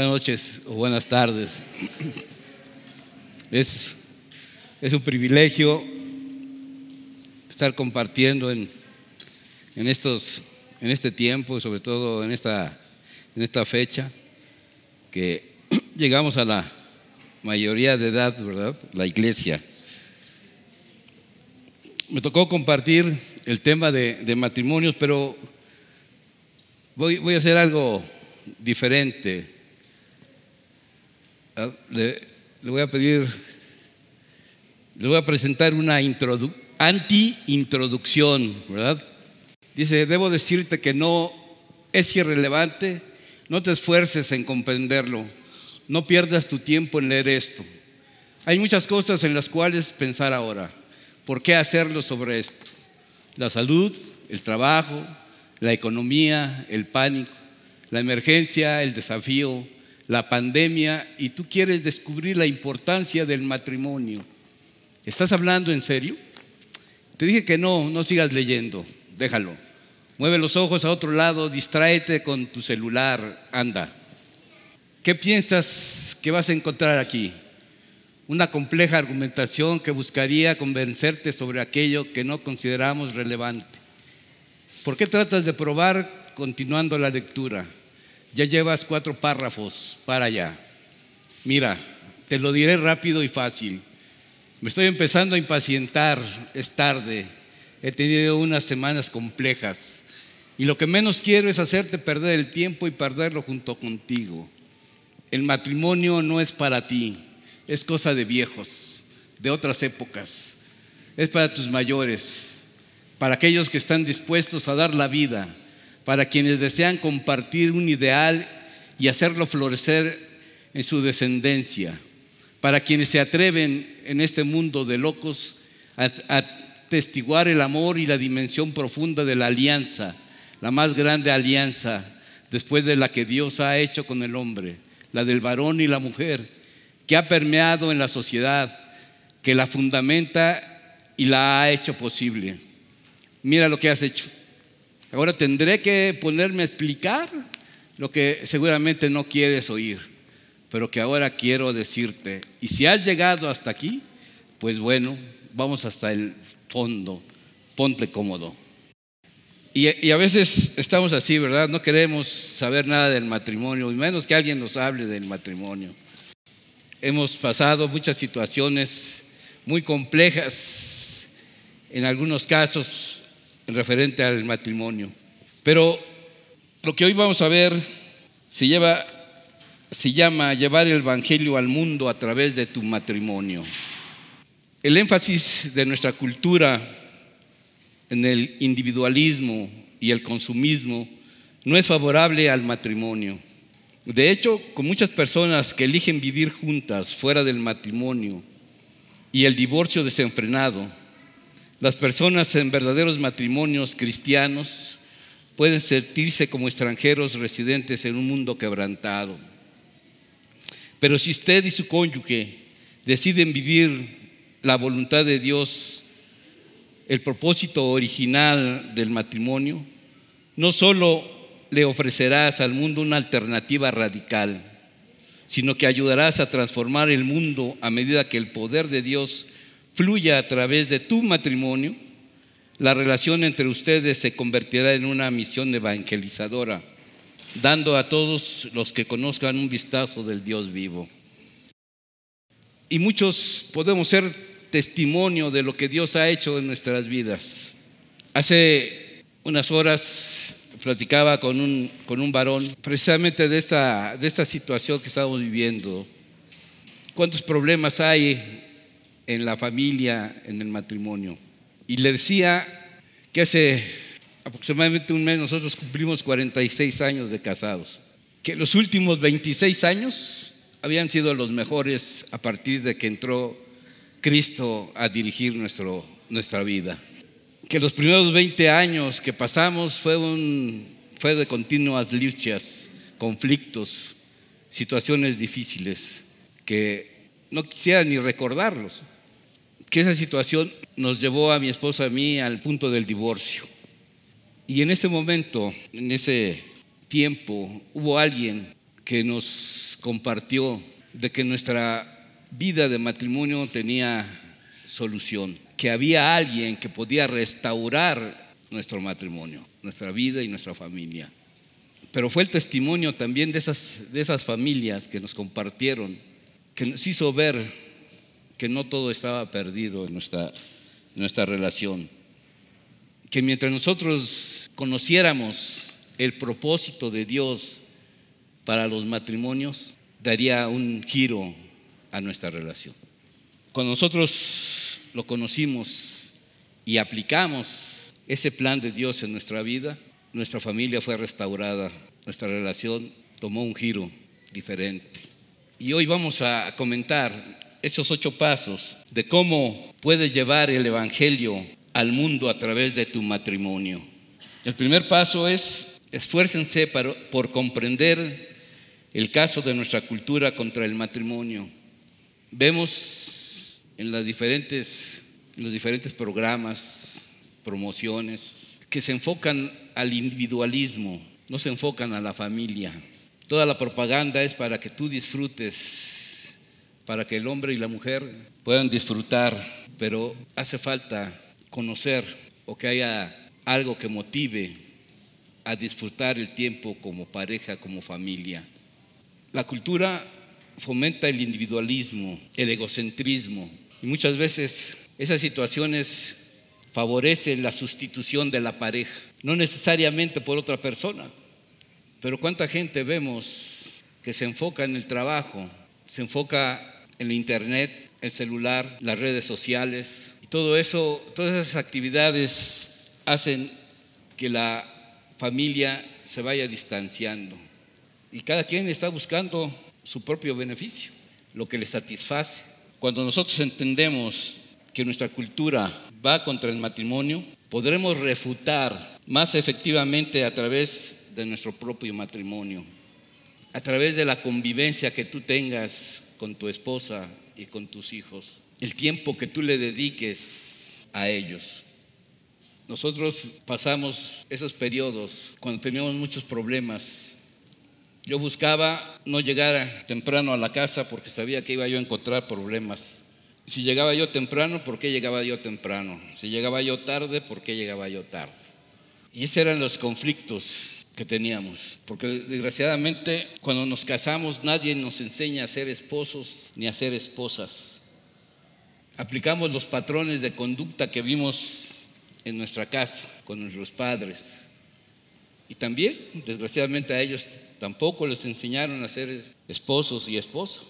buenas noches o buenas tardes. Es, es un privilegio estar compartiendo en, en, estos, en este tiempo y sobre todo en esta, en esta fecha que llegamos a la mayoría de edad, ¿verdad? La iglesia. Me tocó compartir el tema de, de matrimonios, pero voy, voy, a hacer algo diferente. Ah, le, le, voy a pedir, le voy a presentar una anti-introducción, ¿verdad? Dice, debo decirte que no es irrelevante, no te esfuerces en comprenderlo, no pierdas tu tiempo en leer esto. Hay muchas cosas en las cuales pensar ahora. ¿Por qué hacerlo sobre esto? La salud, el trabajo, la economía, el pánico, la emergencia, el desafío, la pandemia, y tú quieres descubrir la importancia del matrimonio. ¿Estás hablando en serio? Te dije que no, no sigas leyendo, déjalo. Mueve los ojos a otro lado, distráete con tu celular, anda. ¿Qué piensas que vas a encontrar aquí? Una compleja argumentación que buscaría convencerte sobre aquello que no consideramos relevante. ¿Por qué tratas de probar continuando la lectura? Ya llevas cuatro párrafos para allá. Mira, te lo diré rápido y fácil. Me estoy empezando a impacientar, es tarde. He tenido unas semanas complejas. Y lo que menos quiero es hacerte perder el tiempo y perderlo junto contigo. El matrimonio no es para ti, es cosa de viejos, de otras épocas. Es para tus mayores, para aquellos que están dispuestos a dar la vida, para quienes desean compartir un ideal y hacerlo florecer en su descendencia, para quienes se atreven en este mundo de locos a, a testiguar el amor y la dimensión profunda de la alianza la más grande alianza después de la que Dios ha hecho con el hombre, la del varón y la mujer, que ha permeado en la sociedad, que la fundamenta y la ha hecho posible. Mira lo que has hecho. Ahora tendré que ponerme a explicar lo que seguramente no quieres oír, pero que ahora quiero decirte. Y si has llegado hasta aquí, pues bueno, vamos hasta el fondo. Ponte cómodo. Y, a veces estamos así, ¿verdad? No queremos saber nada del matrimonio, y menos que alguien nos hable del matrimonio. Hemos pasado muchas situaciones muy complejas, en algunos casos, referente al matrimonio. Pero lo que hoy vamos a ver se, lleva, se llama llevar el Evangelio al mundo a través de tu matrimonio. El énfasis de nuestra cultura en el individualismo y el consumismo no es favorable al matrimonio. De hecho, con muchas personas que eligen vivir juntas fuera del matrimonio y el divorcio desenfrenado, las personas en verdaderos matrimonios cristianos pueden sentirse como extranjeros residentes en un mundo quebrantado. Pero si usted y su cónyuge deciden vivir la voluntad de Dios el propósito original del matrimonio, no solo le ofrecerás al mundo una alternativa radical, sino que ayudarás a transformar el mundo a medida que el poder de Dios fluya a través de tu matrimonio. La relación entre ustedes se convertirá en una misión evangelizadora, dando a todos los que conozcan un vistazo del Dios vivo. Y muchos podemos ser testimonio de lo que Dios ha hecho en nuestras vidas. Hace unas horas platicaba con un, con un varón precisamente de esta, de esta situación que estamos viviendo. ¿Cuántos problemas hay en la familia, en el matrimonio? Y le decía que hace aproximadamente un mes nosotros cumplimos 46 años de casados, que los últimos 26 años habían sido los mejores a partir de que entró Cristo a dirigir nuestro, nuestra vida. Que los primeros 20 años que pasamos fue, un, fue de continuas luchas, conflictos, situaciones difíciles que no quisiera ni recordarlos. Que esa situación nos llevó a mi esposa y a mí al punto del divorcio. Y en ese momento, en ese tiempo, hubo alguien que nos compartió de que nuestra vida de matrimonio tenía solución, que había alguien que podía restaurar nuestro matrimonio, nuestra vida y nuestra familia. Pero fue el testimonio también de esas, de esas familias que nos compartieron, que nos hizo ver que no todo estaba perdido en nuestra, relación. Que mientras nosotros conociéramos el propósito de Dios para los matrimonios, daría un giro a nuestra relación. Cuando nosotros lo conocimos y aplicamos ese plan de Dios en nuestra vida, nuestra familia fue restaurada, nuestra relación tomó un giro diferente. Y hoy vamos a comentar esos ocho pasos de cómo puedes llevar el Evangelio al mundo a través de tu matrimonio. El primer paso es esfuércense por comprender el caso de nuestra cultura contra el matrimonio. Vemos en, las diferentes, en los diferentes programas, promociones, que se enfocan al individualismo, no se enfocan a la familia. Toda la propaganda es para que tú disfrutes, para que el hombre y la mujer puedan disfrutar, pero hace falta conocer o que haya algo que motive a disfrutar el tiempo como pareja, como familia. La cultura fomenta el individualismo, el egocentrismo y muchas veces esas situaciones favorecen la sustitución de la pareja, no necesariamente por otra persona, pero cuánta gente vemos que se enfoca en el trabajo, se enfoca en el internet, el celular, las redes sociales, y todo eso, todas esas actividades hacen que la familia se vaya distanciando. Y cada quien está buscando su propio beneficio, lo que le satisface. Cuando nosotros entendemos que nuestra cultura va contra el matrimonio, podremos refutar más efectivamente a través de nuestro propio matrimonio, a través de la convivencia que tú tengas con tu esposa y con tus hijos, el tiempo que tú le dediques a ellos. Nosotros pasamos esos periodos cuando teníamos muchos problemas yo buscaba no llegar temprano a la casa porque sabía que iba yo a encontrar problemas. Si llegaba yo temprano, ¿por qué llegaba yo temprano? Si llegaba yo tarde, ¿por qué llegaba yo tarde? Y esos eran los conflictos teníamos. Porque desgraciadamente cuando nos casamos nadie nos enseña a ser esposos ni a ser esposas. Aplicamos los patrones de conducta que vimos en nuestra casa con nuestros padres. Y también, desgraciadamente, a ellos Tampoco les enseñaron a ser esposos y esposas.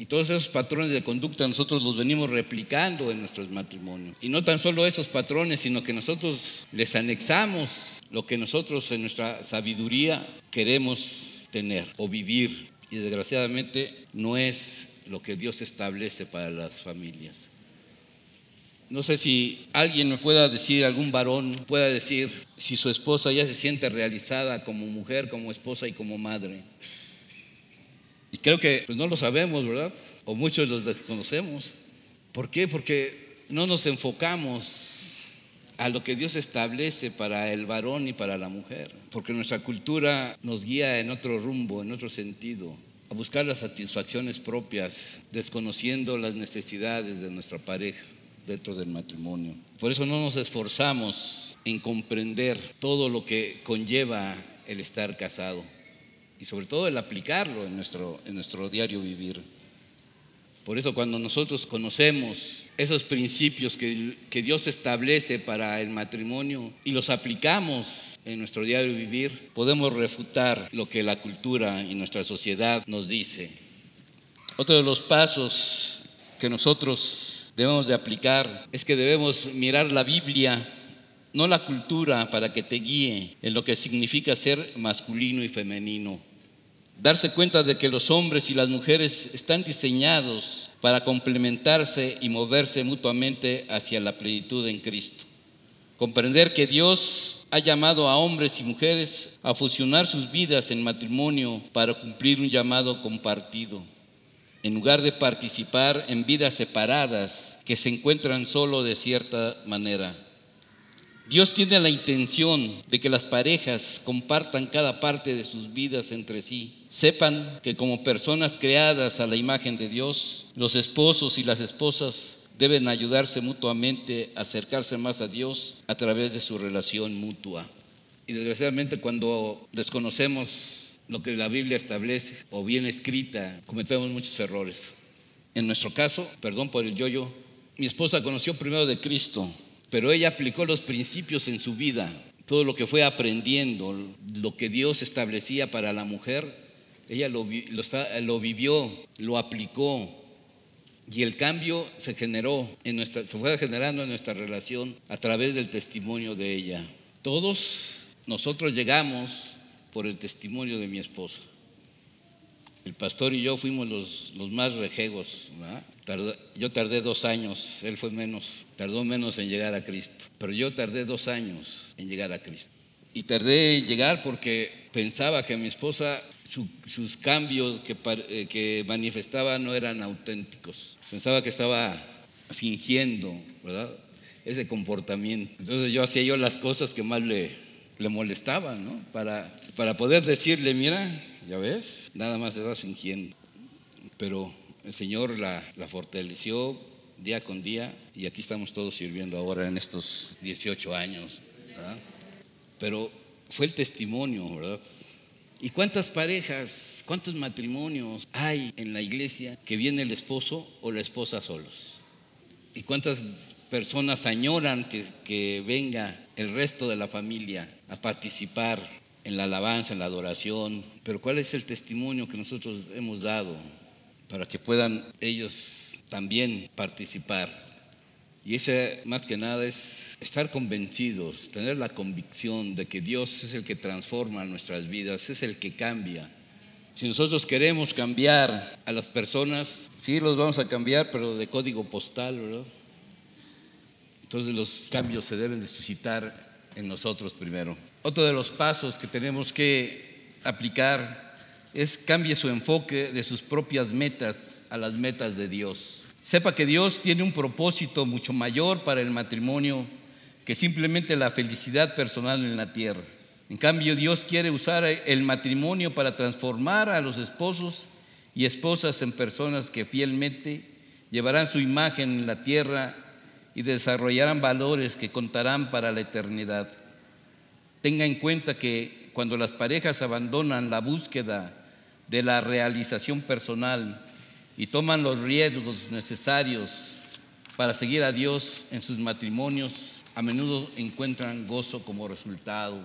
Y todos esos patrones de conducta nosotros los venimos replicando en nuestros matrimonios. Y no tan solo esos patrones, sino que nosotros les anexamos lo que nosotros en nuestra sabiduría queremos tener o vivir. Y desgraciadamente no es lo que Dios establece para las familias. No sé si alguien me pueda decir, algún varón pueda decir si su esposa ya se siente realizada como mujer, como esposa y como madre. Y creo que pues, no lo sabemos, ¿verdad? O muchos los desconocemos. ¿Por qué? Porque no nos enfocamos a lo que Dios establece para el varón y para la mujer. Porque nuestra cultura nos guía en otro rumbo, en otro sentido a buscar las satisfacciones propias, desconociendo las necesidades de nuestra pareja dentro del matrimonio. Por eso no nos esforzamos en comprender todo lo que conlleva el estar casado y sobre todo el aplicarlo en nuestro, en nuestro diario vivir. Por eso cuando nosotros conocemos esos principios que, que, Dios establece para el matrimonio y los aplicamos en nuestro diario vivir, podemos refutar lo que la cultura y nuestra sociedad nos dice. Otro de los pasos que nosotros debemos de aplicar es que debemos mirar la Biblia, no la cultura, para que te guíe en lo que significa ser masculino y femenino. Darse cuenta de que los hombres y las mujeres están diseñados para complementarse y moverse mutuamente hacia la plenitud en Cristo. Comprender que Dios ha llamado a hombres y mujeres a fusionar sus vidas en matrimonio para cumplir un llamado compartido en lugar de participar en vidas separadas que se encuentran solo de cierta manera. Dios tiene la intención de que las parejas compartan cada parte de sus vidas entre sí. Sepan que como personas creadas a la imagen de Dios, los esposos y las esposas deben ayudarse mutuamente acercarse más a Dios a través de su relación mutua. Y desgraciadamente cuando desconocemos lo que la Biblia establece o bien escrita, cometemos muchos errores. En nuestro caso, perdón por el yoyo, mi esposa conoció primero de Cristo pero ella aplicó los principios en su vida, todo lo que fue aprendiendo, lo que Dios establecía para la mujer, ella lo, vivió, lo aplicó. Y el cambio se generó, en nuestra, se fue generando en nuestra relación a través del testimonio de ella. Todos nosotros llegamos por el testimonio de mi esposa. El pastor y yo fuimos los, los más rejegos. Yo tardé dos años, él fue menos, tardó menos en llegar a Cristo. Pero yo tardé dos años en llegar a Cristo. Y tardé en llegar porque pensaba que mi esposa, sus cambios que, eh, que manifestaba no eran auténticos. Pensaba que estaba fingiendo, ¿verdad? Ese comportamiento. Entonces yo hacía yo las cosas que más le, le molestaban, ¿no? Para, para poder decirle, mira, ¿Ya ves? Nada más estás fingiendo. Pero el Señor la, fortaleció día con día y aquí estamos todos sirviendo ahora en estos 18 años. Pero fue el testimonio, ¿verdad? ¿Y cuántas parejas, cuántos matrimonios hay en la iglesia que viene el esposo o la esposa solos? ¿Y cuántas personas añoran que, que venga el resto de la familia a participar en la alabanza, en la adoración, pero ¿cuál es el testimonio que nosotros hemos dado para que puedan ellos también participar? Y ese más que nada es estar convencidos, tener la convicción de que Dios es el que transforma nuestras vidas, es el que cambia. Si nosotros queremos cambiar a las personas, sí los vamos a cambiar, pero de código postal, ¿verdad? Entonces los cambios se deben de suscitar en nosotros primero. Otro de los pasos que tenemos que aplicar es cambie su enfoque de sus propias metas a las metas de Dios. Sepa que Dios tiene un propósito mucho mayor para el matrimonio que simplemente la felicidad personal en la tierra. En cambio, Dios quiere usar el matrimonio para transformar a los esposos y esposas en personas que fielmente llevarán su imagen en la tierra y desarrollarán valores que contarán para la eternidad. Tenga en cuenta que cuando las parejas abandonan la búsqueda de la realización personal y toman los riesgos necesarios para seguir a Dios en sus matrimonios, a menudo encuentran gozo como resultado.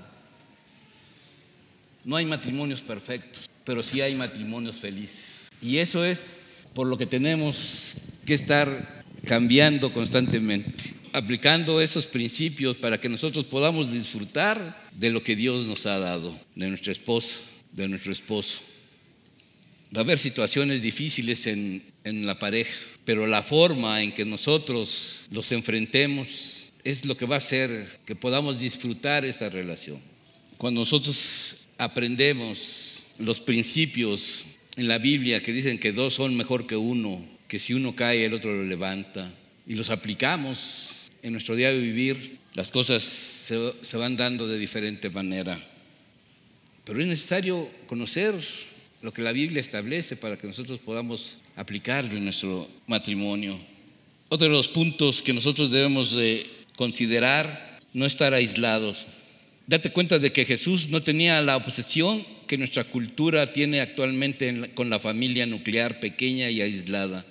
No hay matrimonios perfectos, pero sí hay matrimonios felices. Y eso es por lo que tenemos que estar cambiando constantemente aplicando esos principios para que nosotros podamos disfrutar de lo que Dios nos ha dado, de nuestra esposa, de nuestro esposo. Va a haber situaciones difíciles en, en la pareja, pero la forma en que nosotros los enfrentemos es lo que va a hacer que podamos disfrutar esta relación. Cuando nosotros aprendemos los principios en la Biblia que dicen que dos son mejor que uno, que si uno cae el otro lo levanta, y los aplicamos en nuestro día de vivir las cosas se, van dando de diferente manera. Pero es necesario conocer lo que la Biblia establece para que nosotros podamos aplicarlo en nuestro matrimonio. Otro de los puntos que nosotros debemos de considerar, no estar aislados. Date cuenta de que Jesús no tenía la obsesión que nuestra cultura tiene actualmente con la familia nuclear pequeña y aislada.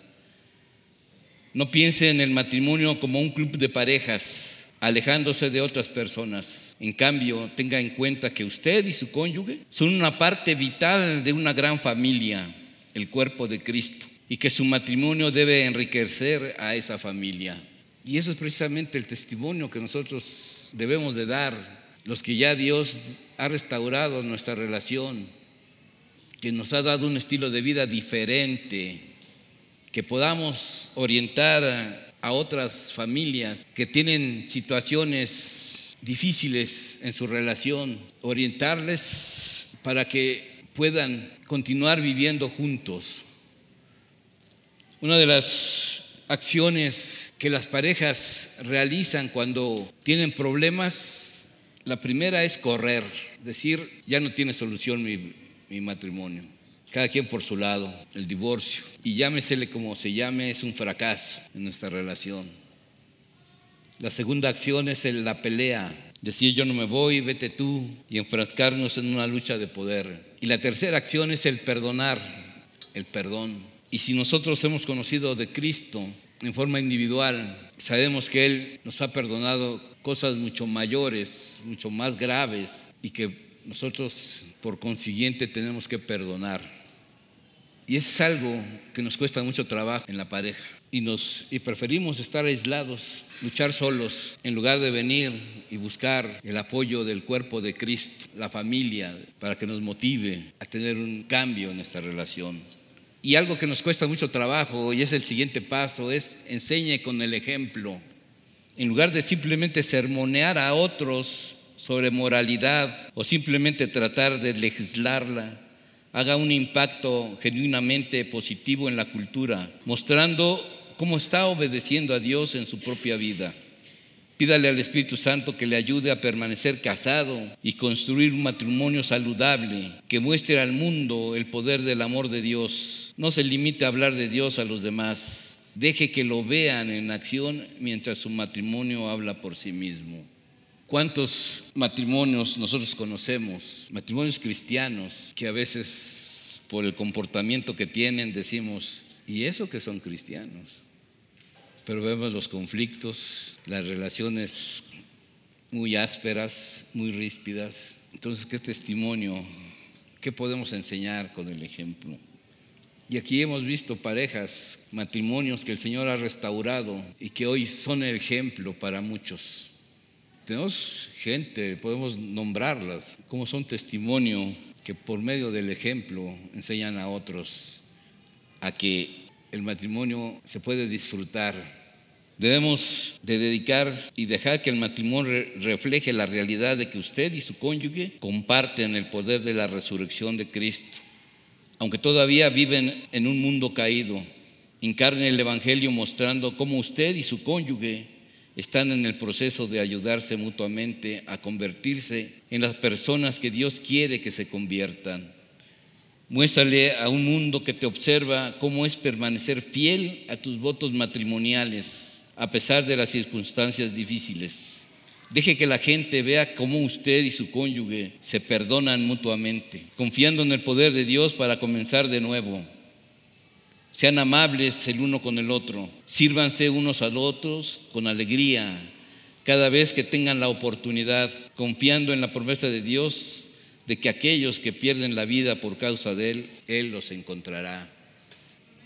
No piense en el matrimonio como un club de parejas, alejándose de otras personas. En cambio, tenga en cuenta que usted y su cónyuge son una parte vital de una gran familia, el cuerpo de Cristo, y que su matrimonio debe enriquecer a esa familia. Y eso es precisamente el testimonio que nosotros debemos de dar, los que ya Dios ha restaurado nuestra relación, que nos ha dado un estilo de vida diferente, que podamos orientar a otras familias que tienen situaciones difíciles en su relación, orientarles para que puedan continuar viviendo juntos. Una de las acciones que las parejas realizan cuando tienen problemas, la primera es correr, decir, ya no tiene solución mi, mi matrimonio. Cada quien por su lado, el divorcio. Y llámesele como se llame, es un fracaso en nuestra relación. La segunda acción es la pelea, decir yo no me voy, vete tú, y enfrascarnos en una lucha de poder. Y la tercera acción es el perdonar, el perdón. Y si nosotros hemos conocido de Cristo en forma individual, sabemos que Él nos ha perdonado cosas mucho mayores, mucho más graves, y que nosotros por consiguiente tenemos que perdonar. Y es algo que nos cuesta mucho trabajo en la pareja. Y, nos, y preferimos estar aislados, luchar solos, en lugar de venir y buscar el apoyo del cuerpo de Cristo, la familia, para que nos motive a tener un cambio en nuestra relación. Y algo que nos cuesta mucho trabajo, y es el siguiente paso, es enseñe con el ejemplo. En lugar de simplemente sermonear a otros sobre moralidad o simplemente tratar de legislarla, haga un impacto genuinamente positivo en la cultura, mostrando cómo está obedeciendo a Dios en su propia vida. Pídale al Espíritu Santo que le ayude a permanecer casado y construir un matrimonio saludable que muestre al mundo el poder del amor de Dios. No se limite a hablar de Dios a los demás. Deje que lo vean en acción mientras su matrimonio habla por sí mismo. ¿Cuántos matrimonios nosotros conocemos? Matrimonios cristianos que a veces por el comportamiento que tienen decimos, ¿y eso que son cristianos? Pero vemos los conflictos, las relaciones muy ásperas, muy ríspidas. Entonces, ¿qué testimonio? ¿Qué podemos enseñar con el ejemplo? Y aquí hemos visto parejas, matrimonios que el Señor ha restaurado y que hoy son el ejemplo para muchos. Tenemos gente, podemos nombrarlas, como son testimonio que por medio del ejemplo enseñan a otros a que el matrimonio se puede disfrutar. Debemos de dedicar y dejar que el matrimonio refleje la realidad de que usted y su cónyuge comparten el poder de la resurrección de Cristo. Aunque todavía viven en un mundo caído, encarnen el Evangelio mostrando cómo usted y su cónyuge están en el proceso de ayudarse mutuamente a convertirse en las personas que Dios quiere que se conviertan. Muéstrale a un mundo que te observa cómo es permanecer fiel a tus votos matrimoniales a pesar de las circunstancias difíciles. Deje que la gente vea cómo usted y su cónyuge se perdonan mutuamente, confiando en el poder de Dios para comenzar de nuevo. Sean amables el uno con el otro. Sírvanse unos a otros con alegría cada vez que tengan la oportunidad, confiando en la promesa de Dios de que aquellos que pierden la vida por causa de Él, Él los encontrará.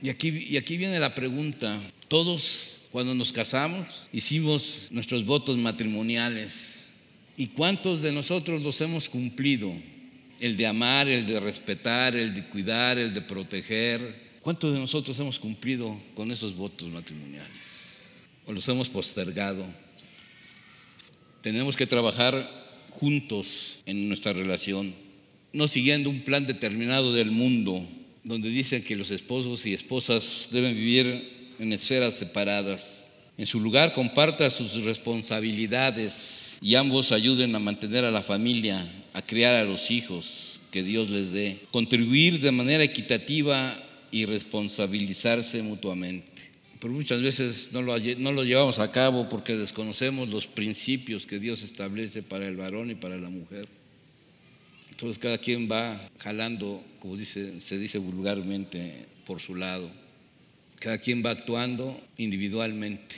Y aquí, y aquí viene la pregunta. Todos cuando nos casamos hicimos nuestros votos matrimoniales. ¿Y cuántos de nosotros los hemos cumplido? El de amar, el de respetar, el de cuidar, el de proteger, ¿Cuántos de nosotros hemos cumplido con esos votos matrimoniales? ¿O los hemos postergado? Tenemos que trabajar juntos en nuestra relación, no siguiendo un plan determinado del mundo, donde dicen que los esposos y esposas deben vivir en esferas separadas. En su lugar comparta sus responsabilidades y ambos ayuden a mantener a la familia, a criar a los hijos que Dios les dé. Contribuir de manera equitativa y responsabilizarse mutuamente. Pero muchas veces no lo, no lo llevamos a cabo porque desconocemos los principios que Dios establece para el varón y para la mujer. Entonces cada quien va jalando, como dice, se dice vulgarmente, por su lado. Cada quien va actuando individualmente.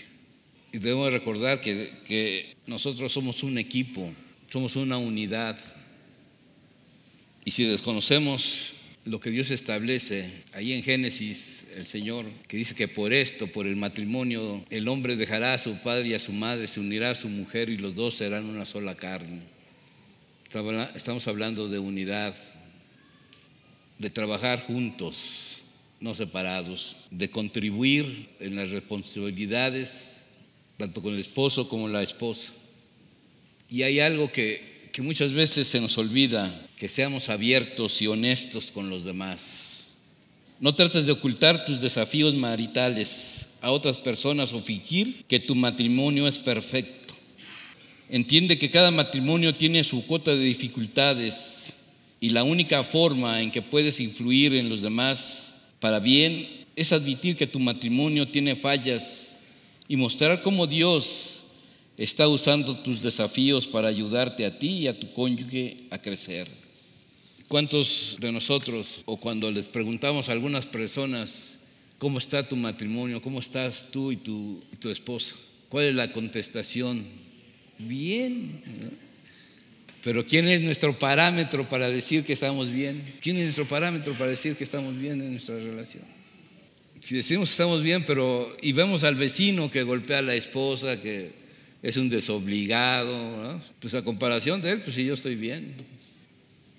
Y debemos recordar que, que nosotros somos un equipo, somos una unidad. Y si desconocemos lo que Dios establece ahí en Génesis, el Señor, que dice que por esto, por el matrimonio, el hombre dejará a su padre y a su madre, se unirá a su mujer y los dos serán una sola carne. Estamos hablando de unidad, de trabajar juntos, no separados, de contribuir en las responsabilidades, tanto con el esposo como la esposa. Y hay algo que que muchas veces se nos olvida que seamos abiertos y honestos con los demás. No trates de ocultar tus desafíos maritales a otras personas o fingir que tu matrimonio es perfecto. Entiende que cada matrimonio tiene su cuota de dificultades y la única forma en que puedes influir en los demás para bien es admitir que tu matrimonio tiene fallas y mostrar cómo Dios está usando tus desafíos para ayudarte a ti y a tu cónyuge a crecer. ¿Cuántos de nosotros, o cuando les preguntamos a algunas personas, ¿cómo está tu matrimonio? ¿Cómo estás tú y tu, tu esposa? ¿Cuál es la contestación? Bien. Pero ¿quién es nuestro parámetro para decir que estamos bien? ¿Quién es nuestro parámetro para decir que estamos bien en nuestra relación? Si decimos estamos bien, pero y vemos al vecino que golpea a la esposa, que es un desobligado, pues a comparación de él, pues si yo estoy bien.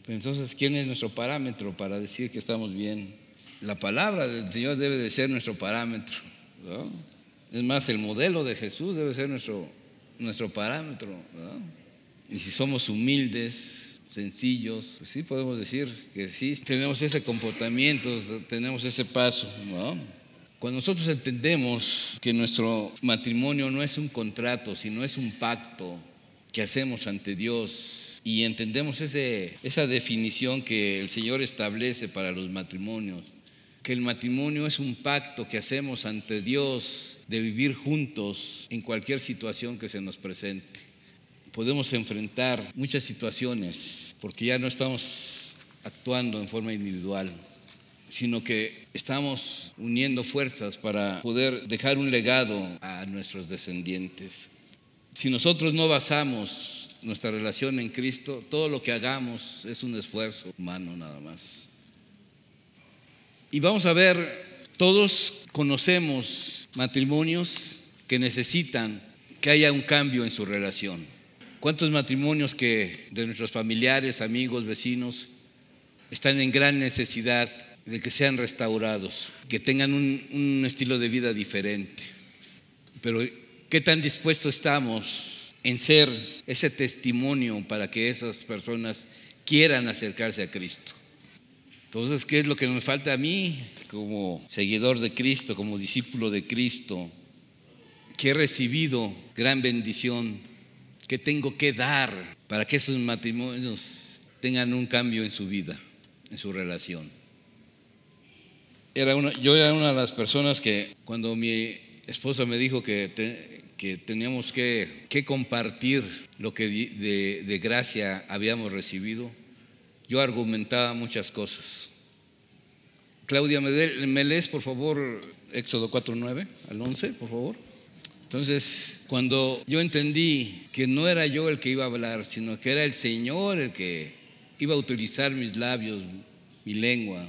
Entonces, ¿quién es nuestro parámetro para decir que estamos bien? La palabra del Señor debe de ser nuestro parámetro. Es más, el modelo de Jesús debe ser nuestro, nuestro parámetro. Y si somos humildes, sencillos, pues sí podemos decir que sí, tenemos ese comportamiento, tenemos ese paso. Cuando nosotros entendemos que nuestro matrimonio no es un contrato, sino es un pacto que hacemos ante Dios, y entendemos ese, esa definición que el Señor establece para los matrimonios, que el matrimonio es un pacto que hacemos ante Dios de vivir juntos en cualquier situación que se nos presente. Podemos enfrentar muchas situaciones porque ya no estamos actuando en forma individual, sino que estamos uniendo fuerzas para poder dejar un legado a nuestros descendientes. Si nosotros no basamos nuestra relación en Cristo, todo lo que hagamos es un esfuerzo humano nada más. Y vamos a ver, todos conocemos matrimonios que necesitan que haya un cambio en su relación. ¿Cuántos matrimonios que de nuestros familiares, amigos, vecinos están en gran necesidad de que sean restaurados, que tengan un, estilo de vida diferente? Pero ¿qué tan dispuestos estamos en ser ese testimonio para que esas personas quieran acercarse a Cristo. Entonces, ¿qué es lo que me falta a mí como seguidor de Cristo, como discípulo de Cristo? Que he recibido gran bendición, que tengo que dar para que esos matrimonios tengan un cambio en su vida, en su relación. Era una, yo era una de las personas que cuando mi esposa me dijo que que teníamos que, compartir lo que de, de, gracia habíamos recibido, yo argumentaba muchas cosas. Claudia, ¿me, lees por favor Éxodo 4.9 al 11, por favor? Entonces, cuando yo entendí que no era yo el que iba a hablar, sino que era el Señor el que iba a utilizar mis labios, mi lengua,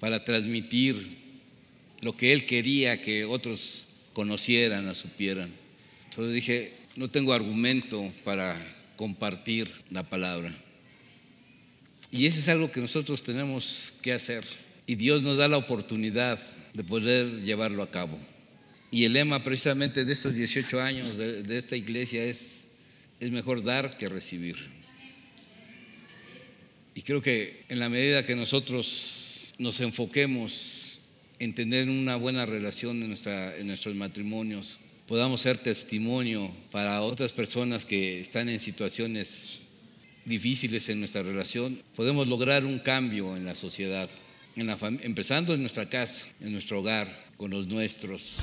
para transmitir lo que Él quería que otros conocieran o supieran. Entonces dije, no tengo argumento para compartir la palabra. Y eso es algo que nosotros tenemos que hacer. Y Dios nos da la oportunidad de poder llevarlo a cabo. Y el lema precisamente de estos 18 años de, de esta iglesia es, es mejor dar que recibir. Y creo que en la medida que nosotros nos enfoquemos en tener una buena relación en, nuestra, en nuestros matrimonios, podamos ser testimonio para otras personas que están en situaciones difíciles en nuestra relación, podemos lograr un cambio en la sociedad, en la empezando en nuestra casa, en nuestro hogar, con los nuestros.